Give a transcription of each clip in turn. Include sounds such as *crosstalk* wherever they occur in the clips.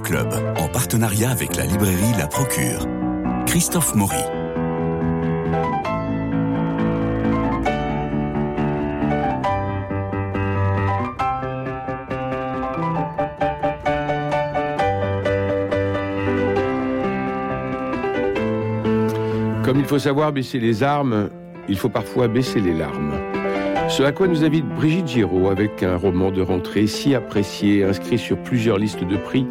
Club, en partenariat avec la librairie La Procure. Christophe Maury. Comme il faut savoir baisser les armes, il faut parfois baisser les larmes. Ce à quoi nous invite Brigitte Giraud avec un roman de rentrée si apprécié, inscrit sur plusieurs listes de prix.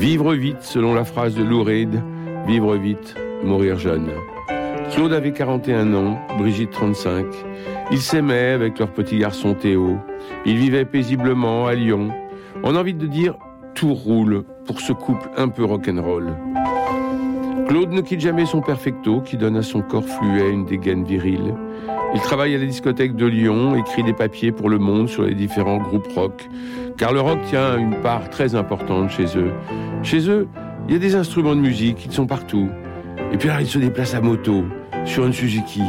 Vivre vite, selon la phrase de Lou Reed, vivre vite, mourir jeune. Claude avait 41 ans, Brigitte 35. Ils s'aimaient avec leur petit garçon Théo. Ils vivaient paisiblement à Lyon. On a envie de dire tout roule pour ce couple un peu rock'n'roll. Claude ne quitte jamais son perfecto qui donne à son corps fluet une dégaine virile. Il travaille à la discothèque de Lyon, écrit des papiers pour Le Monde sur les différents groupes rock, car le rock tient une part très importante chez eux. Chez eux, il y a des instruments de musique, ils sont partout. Et puis là, il se déplace à moto, sur une Suzuki.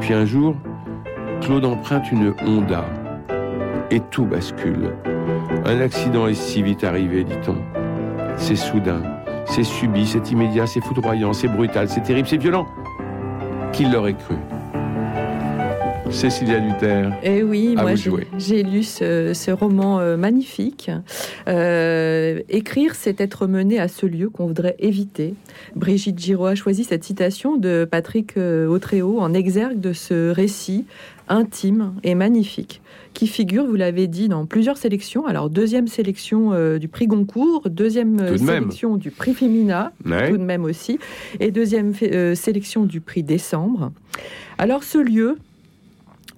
Puis un jour, Claude emprunte une Honda. Et tout bascule. Un accident est si vite arrivé, dit-on. C'est soudain. C'est subi, c'est immédiat, c'est foudroyant, c'est brutal, c'est terrible, c'est violent. Qui l'aurait cru? Cécilia Luther. Eh oui, à moi j'ai lu ce, ce roman euh, magnifique. Euh, écrire, c'est être mené à ce lieu qu'on voudrait éviter. Brigitte Giraud a choisi cette citation de Patrick euh, Autréau en exergue de ce récit intime et magnifique qui figure, vous l'avez dit, dans plusieurs sélections. Alors, deuxième sélection euh, du prix Goncourt, deuxième même. sélection du prix Femina, Ouais. tout de même aussi, et deuxième euh, sélection du prix Décembre. Alors, ce lieu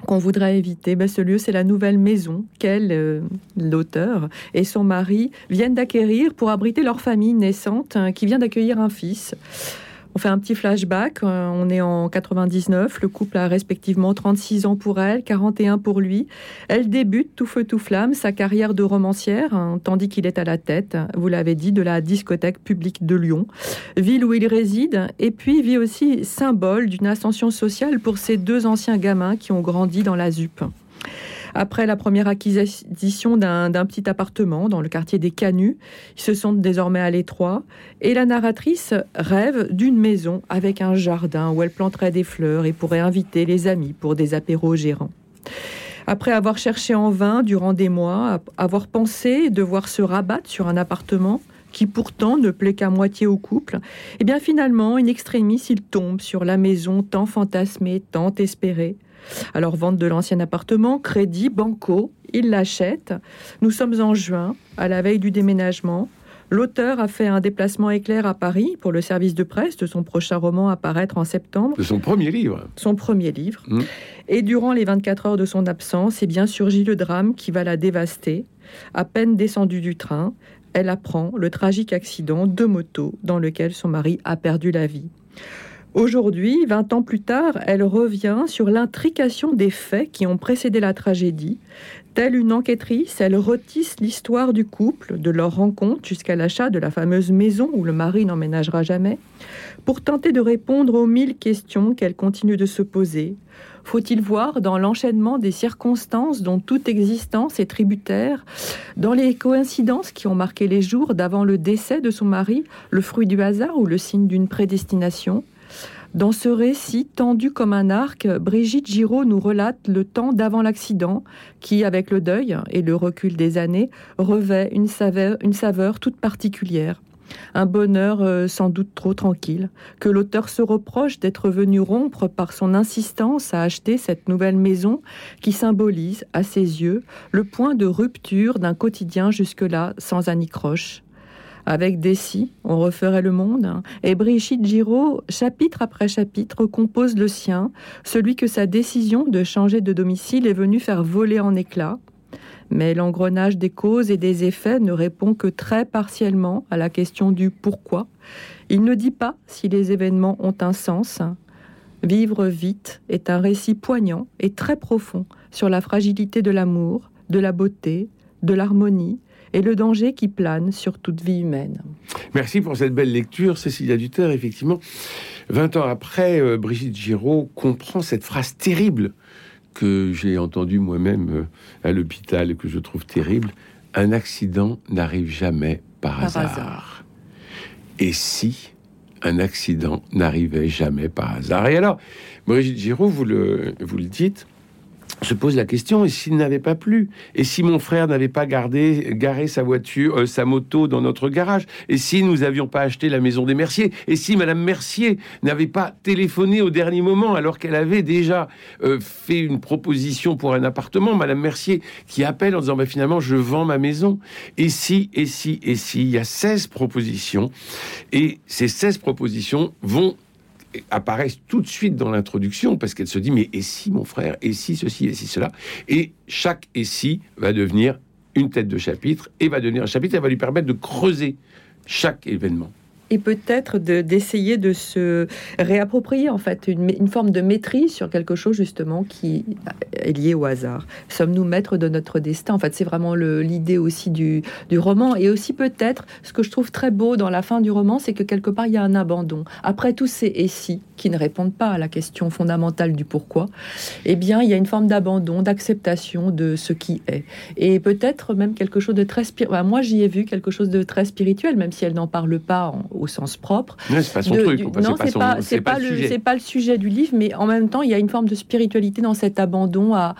qu'on voudrait éviter, ben, ce lieu, c'est la nouvelle maison qu'elle, euh, l'auteur, et son mari viennent d'acquérir pour abriter leur famille naissante hein, qui vient d'accueillir un fils. On fait un petit flashback. euh, On est en 99. Le couple a respectivement 36 ans pour elle, 41 pour lui. Elle débute tout feu tout flamme sa carrière de romancière, hein, tandis qu'il est à la tête, vous l'avez dit, de la discothèque publique de Lyon, ville où il réside, et puis vit aussi symbole d'une ascension sociale pour ces deux anciens gamins qui ont grandi dans la ZUP. Après la première acquisition d'un petit appartement dans le quartier des Canuts, ils se sentent désormais à l'étroit et la narratrice rêve d'une maison avec un jardin où elle planterait des fleurs et pourrait inviter les amis pour des apéros gérants. Après avoir cherché en vain durant des mois, avoir pensé devoir se rabattre sur un appartement qui pourtant ne plaît qu'à moitié au couple, et bien finalement, in extremis, il tombe sur la maison tant fantasmée, tant espérée. Alors, vente de l'ancien appartement, crédit, banco, il l'achète. Nous sommes en juin, à la veille du déménagement. L'auteur a fait un déplacement éclair à Paris pour le service de presse de son prochain roman à paraître en septembre, De son premier livre. son premier livre. Mm. Et durant les 24 heures de son absence, eh bien surgit le drame qui va la dévaster. À peine descendue du train, elle apprend le tragique accident de moto dans lequel son mari a perdu la vie. Aujourd'hui, 20 ans plus tard, elle revient sur l'intrication des faits qui ont précédé la tragédie. Telle une enquêtrice, elle retisse l'histoire du couple, de leur rencontre jusqu'à l'achat de la fameuse maison où le mari n'emménagera jamais, pour tenter de répondre aux mille questions qu'elle continue de se poser. Faut-il voir dans l'enchaînement des circonstances dont toute existence est tributaire, dans les coïncidences qui ont marqué les jours d'avant le décès de son mari, le fruit du hasard ou le signe d'une prédestination? Dans ce récit tendu comme un arc, Brigitte Giraud nous relate le temps d'avant l'accident, qui, avec le deuil et le recul des années, revêt une saveur, toute particulière. Un bonheur euh, sans doute trop tranquille, que l'auteur se reproche d'être venu rompre par son insistance à acheter cette nouvelle maison qui symbolise, à ses yeux, le point de rupture d'un quotidien jusque-là sans anicroche. Avec Dessy, on referait le monde, hein, et Brigitte Giraud, chapitre après chapitre, compose le sien, celui que sa décision de changer de domicile est venue faire voler en éclats. Mais l'engrenage des causes et des effets ne répond que très partiellement à la question du pourquoi. Il ne dit pas si les événements ont un sens. Vivre vite est un récit poignant et très profond sur la fragilité de l'amour, de la beauté, de l'harmonie et le danger qui plane sur toute vie humaine. Merci pour cette belle lecture, Cécilia Duterre. Effectivement, 20 ans après, euh, Brigitte Giraud comprend cette phrase terrible que j'ai entendue moi-même euh, à l'hôpital et que je trouve terrible. Un accident n'arrive jamais par, hasard. Et si un accident n'arrivait jamais par hasard? Et alors, Brigitte Giraud, vous le, vous le dites, se pose la question et s'il n'avait pas plu Et si mon frère n'avait pas gardé, garé sa voiture, euh, sa moto dans notre garage Et si nous n'avions pas acheté la maison des Merciers Et si Madame Mercier n'avait pas téléphoné au dernier moment alors qu'elle avait déjà euh, fait une proposition pour un appartement Madame Mercier qui appelle en disant bah, finalement je vends ma maison. Et si, et si, et si, il y a 16 propositions et ces 16 propositions vont apparaissent tout de suite dans l'introduction parce qu'elle se dit mais et si mon frère et si ceci et si cela? Et chaque et si va devenir une tête de chapitre et va devenir un chapitre et va lui permettre de creuser chaque événement et peut-être d'essayer de, se réapproprier en fait une, forme de maîtrise sur quelque chose justement qui est lié au hasard. Sommes-nous maîtres de notre destin? En fait, c'est vraiment l'idée aussi du, roman et aussi peut-être ce que je trouve très beau dans la fin du roman, c'est que quelque part il y a un abandon. Après tous ces et si qui ne répondent pas à la question fondamentale du pourquoi, eh bien il y a une forme d'abandon, d'acceptation de ce qui est et peut-être même quelque chose de très spirituel. moi j'y ai vu quelque chose de très spirituel, même si elle n'en parle pas au sens propre. c'est pas son truc. non, c'est pas, c'est pas, le, c'est pas le sujet du livre, mais en même temps, il y a une forme de spiritualité dans cet abandon à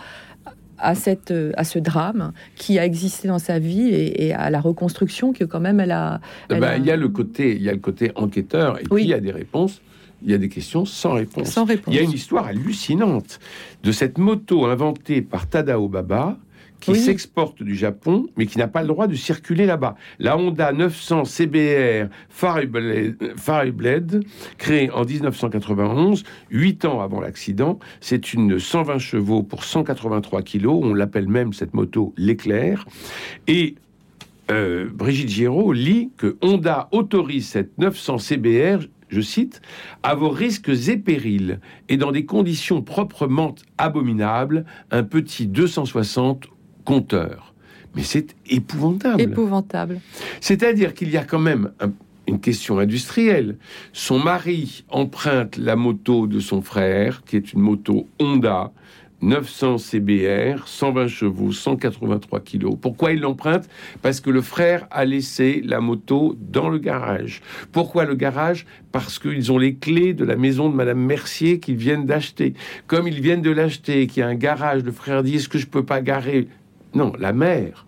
à, cette, à ce drame qui a existé dans sa vie et, à la reconstruction que quand même elle a. Eh ben, il y a le côté, il y a le côté enquêteur et puis il y a des réponses. Il y a des questions sans réponse. Sans réponse. Il y a une histoire hallucinante de cette moto inventée par Tadao Baba qui s'exporte du Japon, mais qui n'a pas le droit de circuler là-bas. La Honda 900 CBR Fireblade, créée en 1991, huit ans avant l'accident, c'est une 120 chevaux pour 183 kilos. On l'appelle même cette moto l'éclair. Et euh, Brigitte Giraud lit que Honda autorise cette 900 CBR je cite, à vos risques et périls, et dans des conditions proprement abominables, un petit 260 compteur. Mais c'est épouvantable. Épouvantable. C'est-à-dire qu'il y a quand même une question industrielle. Son mari emprunte la moto de son frère, qui est une moto Honda, 900 CBR, 120 chevaux, 183 kilos. Pourquoi il l'emprunte? Parce que le frère a laissé la moto dans le garage. Pourquoi le garage? Parce qu'ils ont les clés de la maison de Madame Mercier qu'ils viennent d'acheter. Comme ils viennent de l'acheter, qu'il y a un garage, le frère dit est-ce que je peux pas garer non, la mère.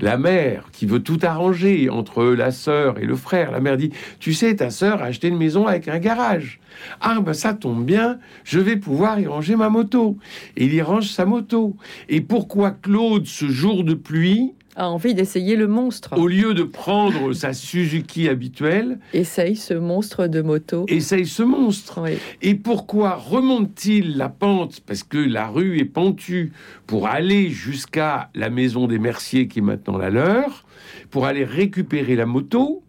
La mère qui veut tout arranger entre la sœur et le frère. La mère dit, tu sais, ta sœur a acheté une maison avec un garage. Ah ben ça tombe bien, je vais pouvoir y ranger ma moto. Et il y range sa moto. Et pourquoi Claude, ce jour de pluie, a envie d'essayer le monstre. Au lieu de prendre sa Suzuki habituelle, essaye ce monstre de moto. Essaye ce monstre. Et pourquoi remonte-t-il la pente? Parce que la rue est pentue pour aller jusqu'à la maison des Merciers qui est maintenant la leur, pour aller récupérer la moto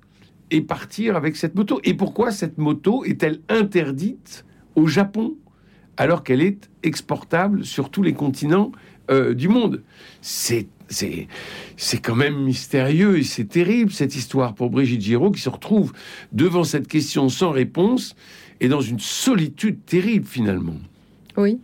et partir avec cette moto. Et pourquoi cette moto est-elle interdite au Japon alors qu'elle est exportable sur tous les continents euh, du monde? C'est c'est c'est quand même mystérieux et c'est terrible cette histoire pour Brigitte Giraud qui se retrouve devant cette question sans réponse et dans une solitude terrible finalement. Oui,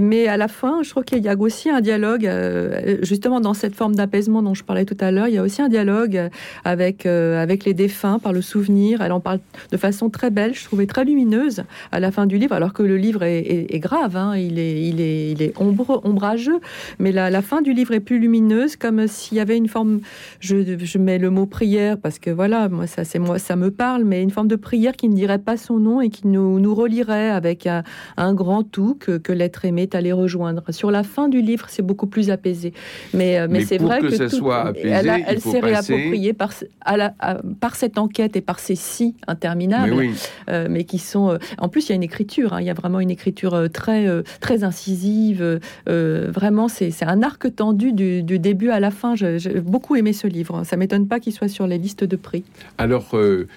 mais à la fin, je crois qu'il y a aussi un dialogue, euh, justement dans cette forme d'apaisement dont je parlais tout à l'heure, il y a aussi un dialogue avec, euh, avec les défunts par le souvenir. Elle en parle de façon très belle, je trouvais très lumineuse à la fin du livre, alors que le livre est, grave, hein. il est, il est, ombre, ombrageux, mais la, fin du livre est plus lumineuse, comme s'il y avait une forme, je, mets le mot prière parce que voilà, moi ça, c'est moi, ça me parle, mais une forme de prière qui ne dirait pas son nom et qui nous, nous relierait avec un, un grand tout que, que l'être aimé est allé rejoindre. Sur la fin du livre, c'est beaucoup plus apaisé. Mais, euh, mais, c'est vrai que, ça soit apaisé, elle, s'est réappropriée par, par cette enquête et par ces si interminables, mais, euh, mais qui sont. Euh, en plus, il y a une écriture. Hein. il y a vraiment une écriture très très incisive. vraiment, c'est un arc tendu du, début à la fin. J'ai beaucoup aimé ce livre. Ça m'étonne pas qu'il soit sur les listes de prix. Alors,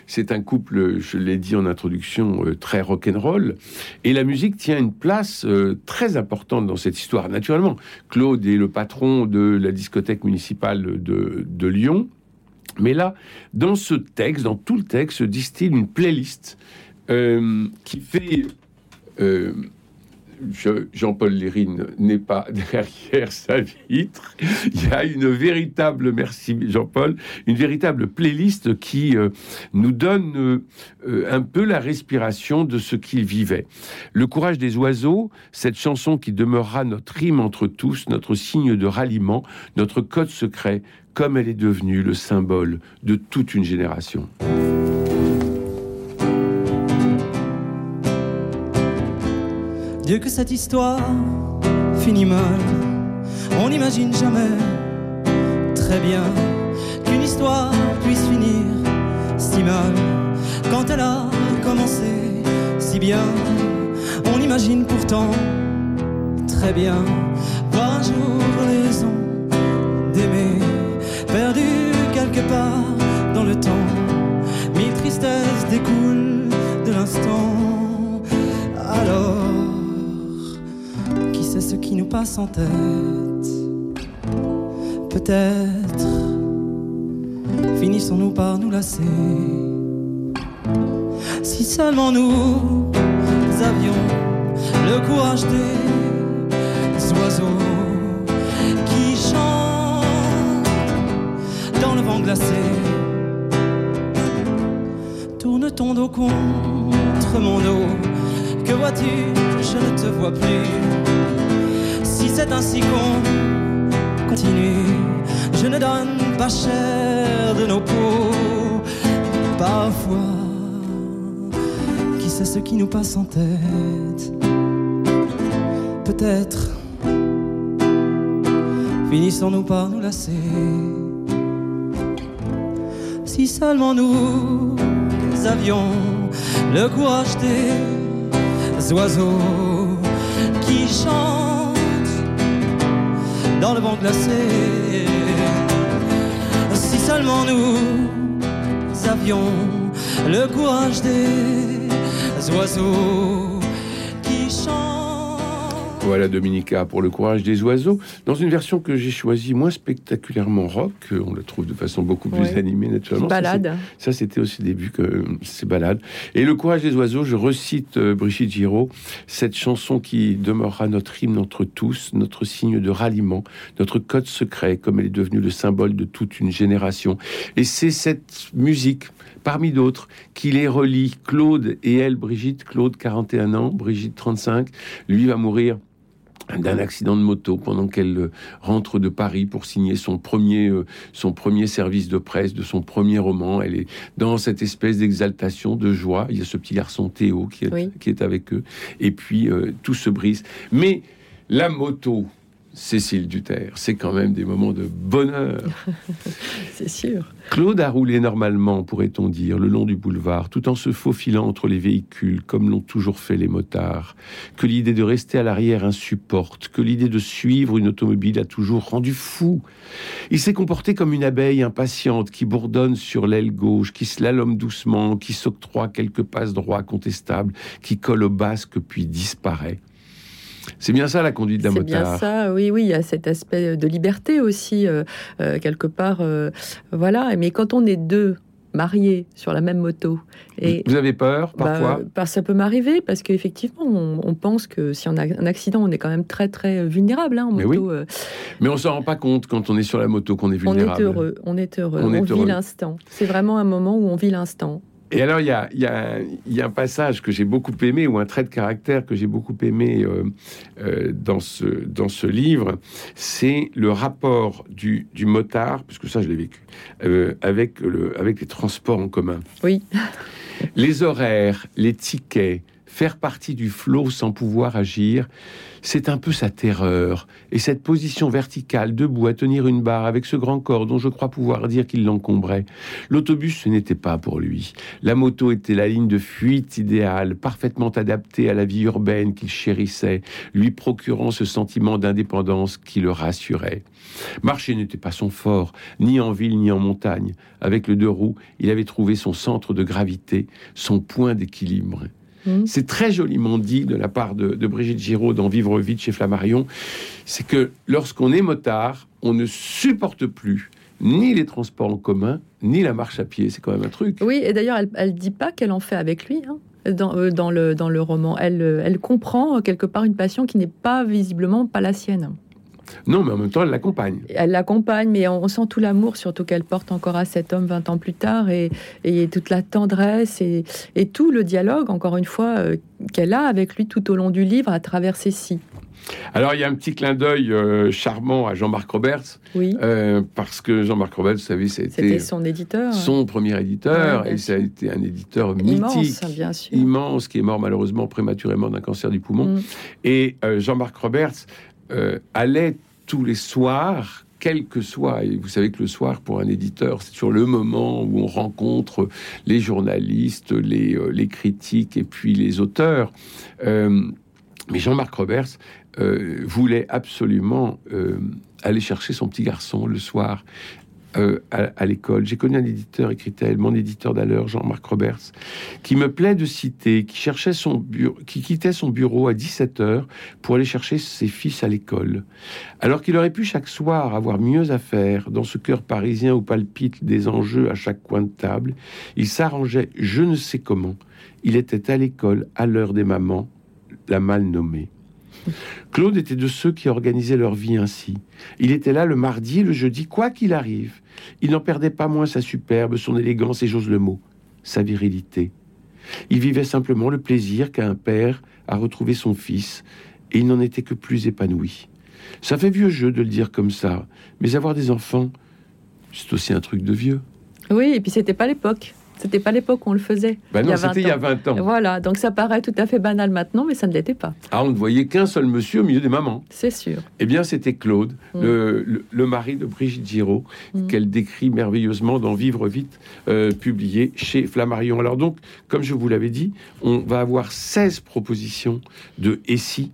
c'est un couple, je l'ai dit en introduction, très rock'n'roll, et la musique tient une place très importante dans cette histoire. Naturellement, Claude est le patron de la discothèque municipale de, Lyon. Mais là, dans ce texte, dans tout le texte, se distille une playlist euh, qui fait euh, Jean-Paul Lérine n'est pas *laughs* derrière sa vitre. Il y a une véritable, merci Jean-Paul, une véritable playlist qui euh, nous donne euh, un peu la respiration de ce qu'il vivait. Le courage des oiseaux, cette chanson qui demeurera notre rime entre tous, notre signe de ralliement, notre code secret, comme elle est devenue le symbole de toute une génération. Dieu que cette histoire finit mal. On n'imagine jamais très bien qu'une histoire puisse finir si mal. Quand elle a commencé si bien, on imagine pourtant très bien voir un jour raison d'aimer, perdu quelque part dans le temps. Mille tristesses découlent de l'instant. Alors c'est ce qui nous passe en tête. Peut-être finissons-nous par nous lasser. Si seulement nous avions le courage des oiseaux qui chantent dans le vent glacé. Tourne ton dos contre mon dos? Que vois-tu? Je ne te vois plus c'est ainsi qu'on continue. Je ne donne pas cher de nos peaux. Parfois, qui sait ce qui nous passe en tête? Peut-être finissons-nous par nous lasser. Si seulement nous avions le courage des oiseaux qui chantent dans le vent glacé. Si seulement nous avions le courage des oiseaux voilà Dominica pour le courage des oiseaux, dans une version que j'ai choisie moins spectaculairement rock, on la trouve de façon beaucoup plus animée naturellement. Balade. Ça, c'était aussi début que c'est balade. Et le courage des oiseaux, je recite euh, Brigitte Giraud, cette chanson qui demeurera notre hymne entre tous, notre signe de ralliement, notre code secret, comme elle est devenue le symbole de toute une génération. Et c'est cette musique parmi d'autres, qui les relie. Claude et elle, Brigitte, Claude 41 ans, Brigitte 35, lui va mourir d'un accident de moto pendant qu'elle euh, rentre de Paris pour signer son premier, euh, son premier service de presse de son premier roman. Elle est dans cette espèce d'exaltation, de joie. Il y a ce petit garçon Théo qui est, qui est avec eux. Et puis, euh, tout se brise. Mais la moto, Cécile Duterre. C'est quand même des moments de bonheur. *laughs* C'est sûr. Claude a roulé normalement, pourrait-on dire, le long du boulevard, tout en se faufilant entre les véhicules, comme l'ont toujours fait les motards. Que l'idée de rester à l'arrière insupporte, que l'idée de suivre une automobile a toujours rendu fou. Il s'est comporté comme une abeille impatiente qui bourdonne sur l'aile gauche, qui slalome doucement, qui s'octroie quelques passes droits contestables, qui colle au basque puis disparaît. C'est bien ça la conduite d'un motard. C'est bien ça, oui, oui. Il y a cet aspect de liberté aussi, euh, euh, quelque part. Euh, voilà. Mais quand on est deux mariés sur la même moto. Et, Vous avez peur bah, parfois? bah, Ça peut m'arriver parce qu'effectivement, on, pense que si on a un accident, on est quand même très très vulnérable hein, en Mais. Oui. Mais on s'en rend pas compte quand on est sur la moto qu'on est vulnérable. On est heureux, on est heureux, on, vit l'instant. C'est vraiment un moment où on vit l'instant. Et alors, il y a, y, a, y a, un passage que j'ai beaucoup aimé, ou un trait de caractère que j'ai beaucoup aimé euh, euh, dans, ce, dans ce livre, c'est le rapport du, du, motard, parce que ça, je l'ai vécu, euh, avec, le, avec les transports en commun. Oui. les horaires, les tickets, faire partie du flot sans pouvoir agir, c'est un peu sa terreur. Et cette position verticale, debout, à tenir une barre, avec ce grand corps dont je crois pouvoir dire qu'il l'encombrait. L'autobus, ce n'était pas pour lui. La moto était la ligne de fuite idéale, parfaitement adaptée à la vie urbaine qu'il chérissait, lui procurant ce sentiment d'indépendance qui le rassurait. Marcher n'était pas son fort, ni en ville ni en montagne. Avec le deux roues, il avait trouvé son centre de gravité, son point d'équilibre. Mmh. C'est très joliment dit de la part de, Brigitte Giraud dans Vivre vite chez Flammarion. C'est que lorsqu'on est motard, on ne supporte plus ni les transports en commun, ni la marche à pied. C'est quand même un truc. Oui, et d'ailleurs, elle ne dit pas qu'elle en fait avec lui. Hein. dans, euh, dans le, dans le roman. Elle, euh, elle comprend euh, quelque part une passion qui n'est pas visiblement pas la sienne. Non, mais en même temps, elle l'accompagne. Elle l'accompagne, mais on, sent tout l'amour, surtout qu'elle porte encore à cet homme 20 ans plus tard, et, et toute la tendresse et, et tout le dialogue, encore une fois, euh, qu'elle a avec lui tout au long du livre à travers ses si. Alors, il y a un petit clin d'œil euh, charmant à Jean-Marc Roberts, Oui, euh, parce que Jean-Marc Roberts, vous savez, c'était son éditeur. son premier éditeur, Ouais, et ça a été un éditeur mythique. immense, bien sûr. immense qui est mort malheureusement prématurément d'un cancer du poumon. Mm. Et euh, Jean-Marc Roberts euh, allait tous les soirs, quel que soit, et vous savez que le soir pour un éditeur, c'est sur le moment où on rencontre les journalistes, les, euh, les critiques et puis les auteurs. Euh, mais Jean-Marc Roberts voulait absolument aller chercher son petit garçon le soir euh, à, l'école. J'ai connu un éditeur, écrit-elle, mon éditeur d'alors, Jean-Marc Roberts, qui me plaît de citer, qui cherchait son qui quittait son bureau à 17 heures pour aller chercher ses fils à l'école. Alors qu'il aurait pu chaque soir avoir mieux à faire dans ce cœur parisien où palpitent des enjeux à chaque coin de table, il s'arrangeait je ne sais comment. Il était à l'école à l'heure des mamans, la mal nommée. Claude était de ceux qui organisaient leur vie ainsi. Il était là le mardi et le jeudi, quoi qu'il arrive. Il n'en perdait pas moins sa superbe, son élégance et j'ose le mot, sa virilité. Il vivait simplement le plaisir qu'a un père à retrouver son fils, et il n'en était que plus épanoui. Ça fait vieux jeu de le dire comme ça, mais avoir des enfants, c'est aussi un truc de vieux. Oui, et puis c'était pas l'époque. C'était pas l'époque où on le faisait. Ben non, a 20 c'était il y a ans. 20 ans. Voilà, donc ça paraît tout à fait banal maintenant, mais ça ne l'était pas, Ah, on ne voyait qu'un seul monsieur au milieu des mamans. c'est sûr. Eh bien, c'était Claude, Mm. le, le- le mari de Brigitte Giraud, Mm. qu'elle décrit merveilleusement dans Vivre vite, euh, publié chez Flammarion. Alors donc, comme je vous l'avais dit, on va avoir 16 propositions de « et si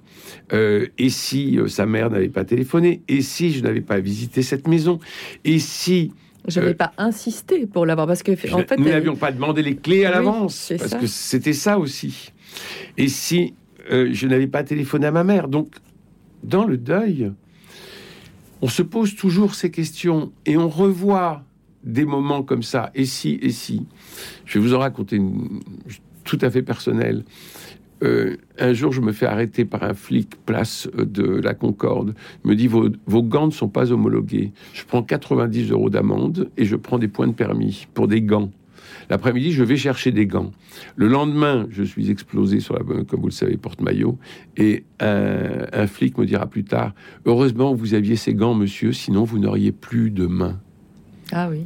Euh, Et si euh, sa mère n'avait pas téléphoné? Et si je n'avais pas visité cette maison? Et si Je ne vais Euh, pas insister pour l'avoir, parce que en fait, nous n'avions pas demandé les clés à Oui, l'avance Parce ça. que c'était ça aussi. Et si euh, je n'avais pas téléphoné à ma mère Donc, dans le deuil, on se pose toujours ces questions et on revoit des moments comme ça. Et si, et si. Je vais vous en raconter une tout à fait personnelle. Euh, un jour, je me fais arrêter par un flic place euh, de la Concorde. Il me dit vos, vos gants ne sont pas homologués. Je prends 90 euros d'amende et je prends des points de permis pour des gants. L'après-midi, je vais chercher des gants. Le lendemain, je suis explosé sur la, comme vous le savez, porte-maillot. Et un, un flic me dira plus tard Heureusement, vous aviez ces gants, monsieur, sinon vous n'auriez plus de mains. Ah oui.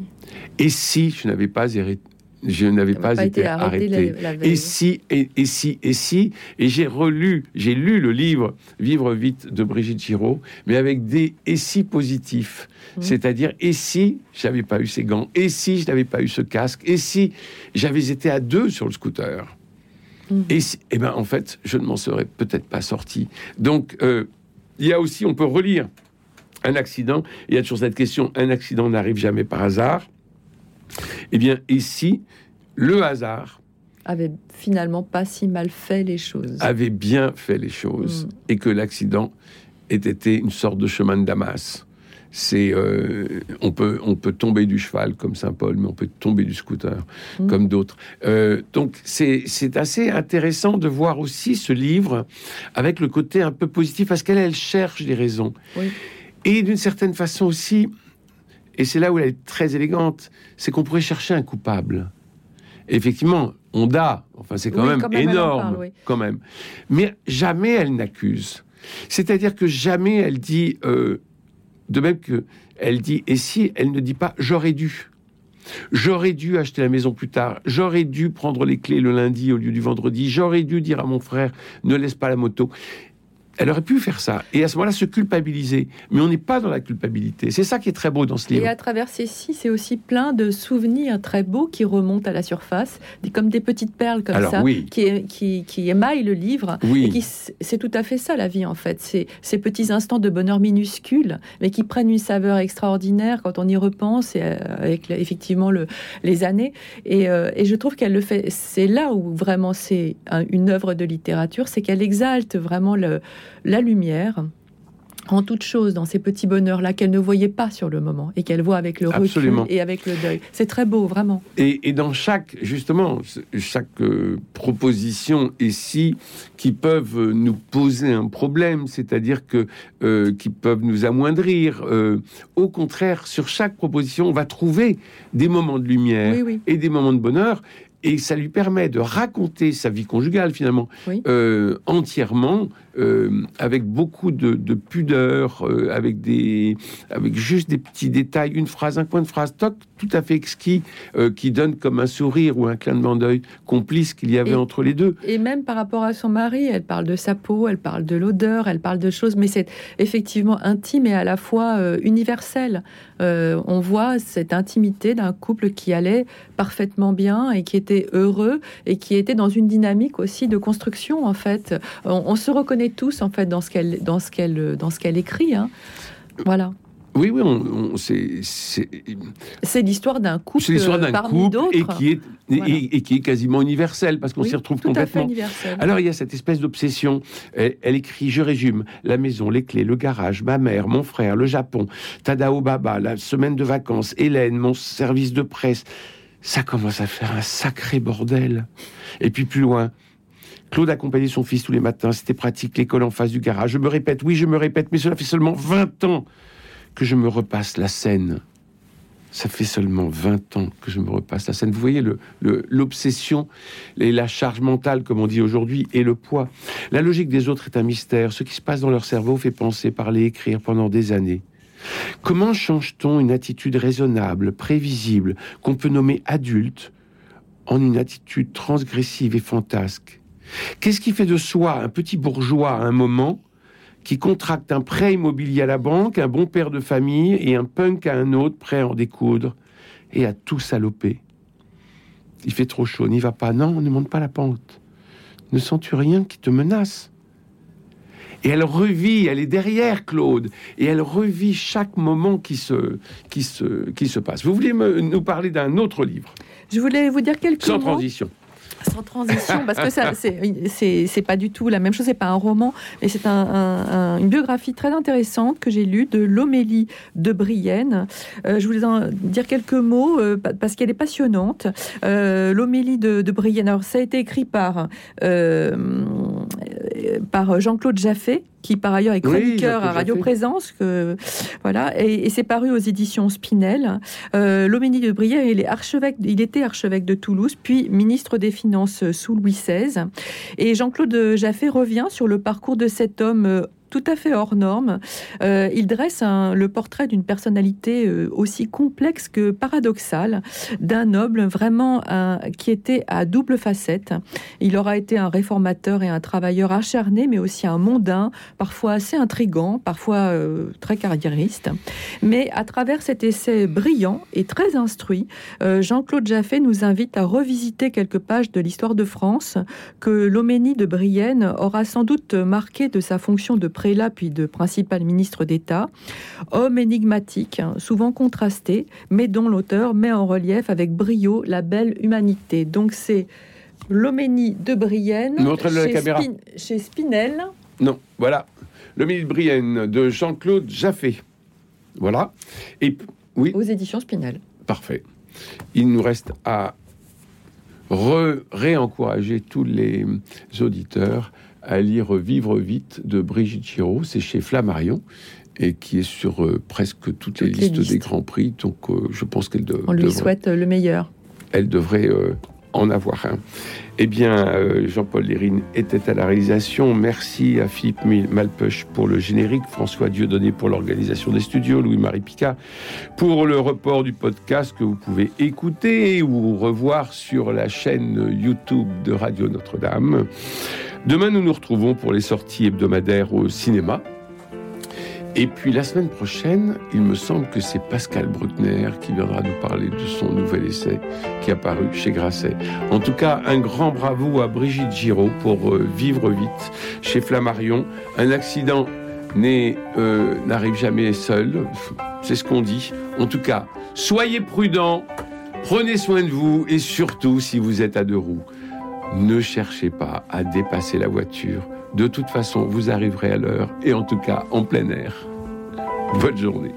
Et si je n'avais pas, héré- je n'avais pas, pas été arrêté arrêté la- la veille. Et si, et, et si, et si, et j'ai relu, j'ai lu le livre Vivre vite de Brigitte Giraud, mais avec des et si positifs. Mhm. C'est-à-dire, et si j'avais pas eu ces gants, et si je n'avais pas eu ce casque, et si j'avais été à deux sur le scooter. Mhm. Et si, eh ben, en fait, je ne m'en serais peut-être pas sorti. Donc, euh, il y a aussi, on peut relire un accident. Il y a toujours cette question un accident n'arrive jamais par hasard. Eh bien, ici, le hasard Avait finalement pas si mal fait les choses. avait bien fait les choses Mm. et que l'accident ait été une sorte de chemin de Damas. C'est, euh, on peut, on peut tomber du cheval comme Saint Paul, mais on peut tomber du scooter Mm. comme d'autres. Euh, donc c'est, c'est assez intéressant de voir aussi ce livre avec le côté un peu positif parce qu'elle, elle cherche des raisons. Oui. Et d'une certaine façon aussi, et c'est là où elle est très élégante, c'est qu'on pourrait chercher un coupable. Effectivement, on a, enfin c'est quand, Oui, même quand énorme, parle, oui. quand même. Mais jamais elle n'accuse. C'est-à-dire que jamais elle dit, euh, de même que elle dit, et si elle ne dit pas j'aurais dû. J'aurais dû acheter la maison plus tard. J'aurais dû prendre les clés le lundi au lieu du vendredi. J'aurais dû dire à mon frère ne laisse pas la moto. Elle aurait pu faire ça et à ce moment-là se culpabiliser. Mais on n'est pas dans la culpabilité. C'est ça qui est très beau dans ce livre. Et à travers ces six, c'est aussi plein de souvenirs très beaux qui remontent à la surface, comme des petites perles comme Alors ça, oui. qui, qui, qui émaillent le livre. Et Oui. qui, c'est tout à fait ça la vie en fait. C'est ces petits instants de bonheur minuscules, mais qui prennent une saveur extraordinaire quand on y repense, et, euh, avec effectivement le, les années. Et, euh, et je trouve qu'elle le fait. C'est là où vraiment c'est un- une œuvre de littérature, c'est qu'elle exalte vraiment le- la lumière. en toute chose dans ces petits bonheurs-là qu'elle ne voyait pas sur le moment et qu'elle voit avec le Absolument. recul et avec le deuil. C'est très beau, vraiment. Et, et dans chaque, justement, chaque euh, proposition ici qui peuvent nous poser un problème, c'est-à-dire que euh, qui peuvent nous amoindrir. euh, au contraire, sur chaque proposition, on va trouver des moments de lumière Oui, oui. et des moments de bonheur. Et ça lui permet de raconter sa vie conjugale finalement Oui. euh, entièrement, euh, avec beaucoup de, de pudeur, euh, avec des, avec juste des petits détails, une phrase, un coin de phrase, toc, tout à fait exquis, euh, qui donne comme un sourire ou un clin d'œil complice qu'il y avait Et- entre les deux. Et même par rapport à son mari, elle parle de sa peau, elle parle de l'odeur, elle parle de choses, mais c'est effectivement intime et à la fois euh, universel. Euh, on voit cette intimité d'un couple qui allait parfaitement bien et qui était heureux et qui était dans une dynamique aussi de construction en fait. On, on se reconnaît tous en fait dans ce qu'elle dans ce qu'elle dans ce qu'elle écrit. hein. Voilà, Oui, oui, on, on- c'est, l'histoire d'un couple c'est l'histoire d'un parmi couple d'autres. et qui est Voilà. et, et qui est quasiment universel parce qu'on Oui, s'y retrouve tout à fait complètement. universel. Alors il y a cette espèce d'obsession. Elle, elle écrit, je résume, la maison, les clés, le garage, ma mère, mon frère, le Japon, Tadao Baba, la semaine de vacances, Hélène, mon service de presse. Ça commence à faire un sacré bordel. Et puis plus loin, Claude accompagnait son fils tous les matins, c'était pratique, l'école en face du garage. Je me répète, oui, je me répète, mais cela fait seulement 20 ans que je me repasse la scène. Ça fait seulement 20 ans que je me repasse la scène. Vous voyez le- le- l'obsession et la charge mentale, comme on dit aujourd'hui, et le poids. La logique des autres est un mystère. Ce qui se passe dans leur cerveau fait penser, parler, écrire pendant des années. Comment change-t-on une attitude raisonnable, prévisible, qu'on peut nommer adulte, en une attitude transgressive et fantasque? Qu'est-ce qui fait de soi un petit bourgeois à un moment qui contracte un prêt immobilier à la banque, un bon père de famille et un punk à un autre prêt à en découdre et à tout saloper Il fait trop chaud, n'y va pas. Non, ne monte pas la pente. Ne sens-tu rien qui te menace? Et elle revit, elle est derrière Claude, et elle revit chaque moment qui se, qui se, qui se passe. Vous voulez me- nous parler d'un autre livre, Je voulais vous dire quelques sans mots. transition Sans transition, parce que ça, *laughs* c'est, pas du tout la même chose, c'est pas un roman, mais c'est un- un- un- une biographie très intéressante que j'ai lue de Lomélie de Brienne. Euh, je voulais en dire quelques mots euh, pa- parce qu'elle est passionnante. Euh, Lomélie de, de Brienne, alors ça a été écrit par, par Jean-Claude Jaffé, qui par ailleurs est chroniqueur à Radio. Présence, que, voilà, et, et c'est paru aux éditions Spinel. Euh, Loménie de Brienne, il, est archevêque, il était archevêque de Toulouse, puis ministre des Finances sous Louis XVI. Et Jean-Claude Jaffé revient sur le parcours de cet homme euh, tout à fait hors norme. Euh, il dresse le portrait d'une personnalité euh, aussi complexe que paradoxale, d'un noble vraiment qui était à double facette. Il aura été un réformateur et un travailleur acharné, mais aussi un mondain, parfois assez intrigant, parfois euh, très carriériste. Mais à travers cet essai brillant et très instruit, Jean-Claude Jaffé nous invite à revisiter quelques pages de l'histoire de France que Loménie de Brienne aura sans doute marqué de sa fonction de prélat puis de principal ministre d'État. Homme énigmatique, hein, souvent contrasté, mais dont l'auteur met en relief avec brio la belle humanité. Donc c'est Loménie de Brienne à la chez, caméra. Spin- chez Spinel. Non, voilà. Le Mille Brienne de Jean-Claude Jaffé. Voilà. Et oui, aux éditions Spinel. parfait. Il nous reste à réencourager tous les auditeurs à lire Vivre vite de Brigitte Giraud. C'est chez Flammarion et qui est sur euh, presque toutes les listes des grands prix. Donc, euh, je pense qu'elle de- On lui devrait- souhaite le meilleur. elle devrait euh, en avoir un. Eh bien, euh, Jean-Paul Lérine était à la réalisation. Merci à Philippe Malpeuch pour le générique, François Dieudonné pour l'organisation des studios, Louis-Marie Picard pour le report du podcast que vous pouvez écouter ou revoir sur la chaîne YouTube de Radio Notre-Dame. Demain, nous nous retrouvons pour les sorties hebdomadaires au cinéma. Et puis la semaine prochaine, il me semble que c'est Pascal Bruckner qui viendra nous parler de son nouvel essai qui est apparu chez Grasset. En tout cas, un grand bravo à Brigitte Giraud pour euh, Vivre vite chez Flammarion. Un accident euh, n'arrive jamais seul, c'est ce qu'on dit. En tout cas, soyez prudents, prenez soin de vous et surtout, si vous êtes à deux roues, ne cherchez pas à dépasser la voiture, De toute façon, vous arriverez à l'heure et en tout cas en plein air. Bonne journée.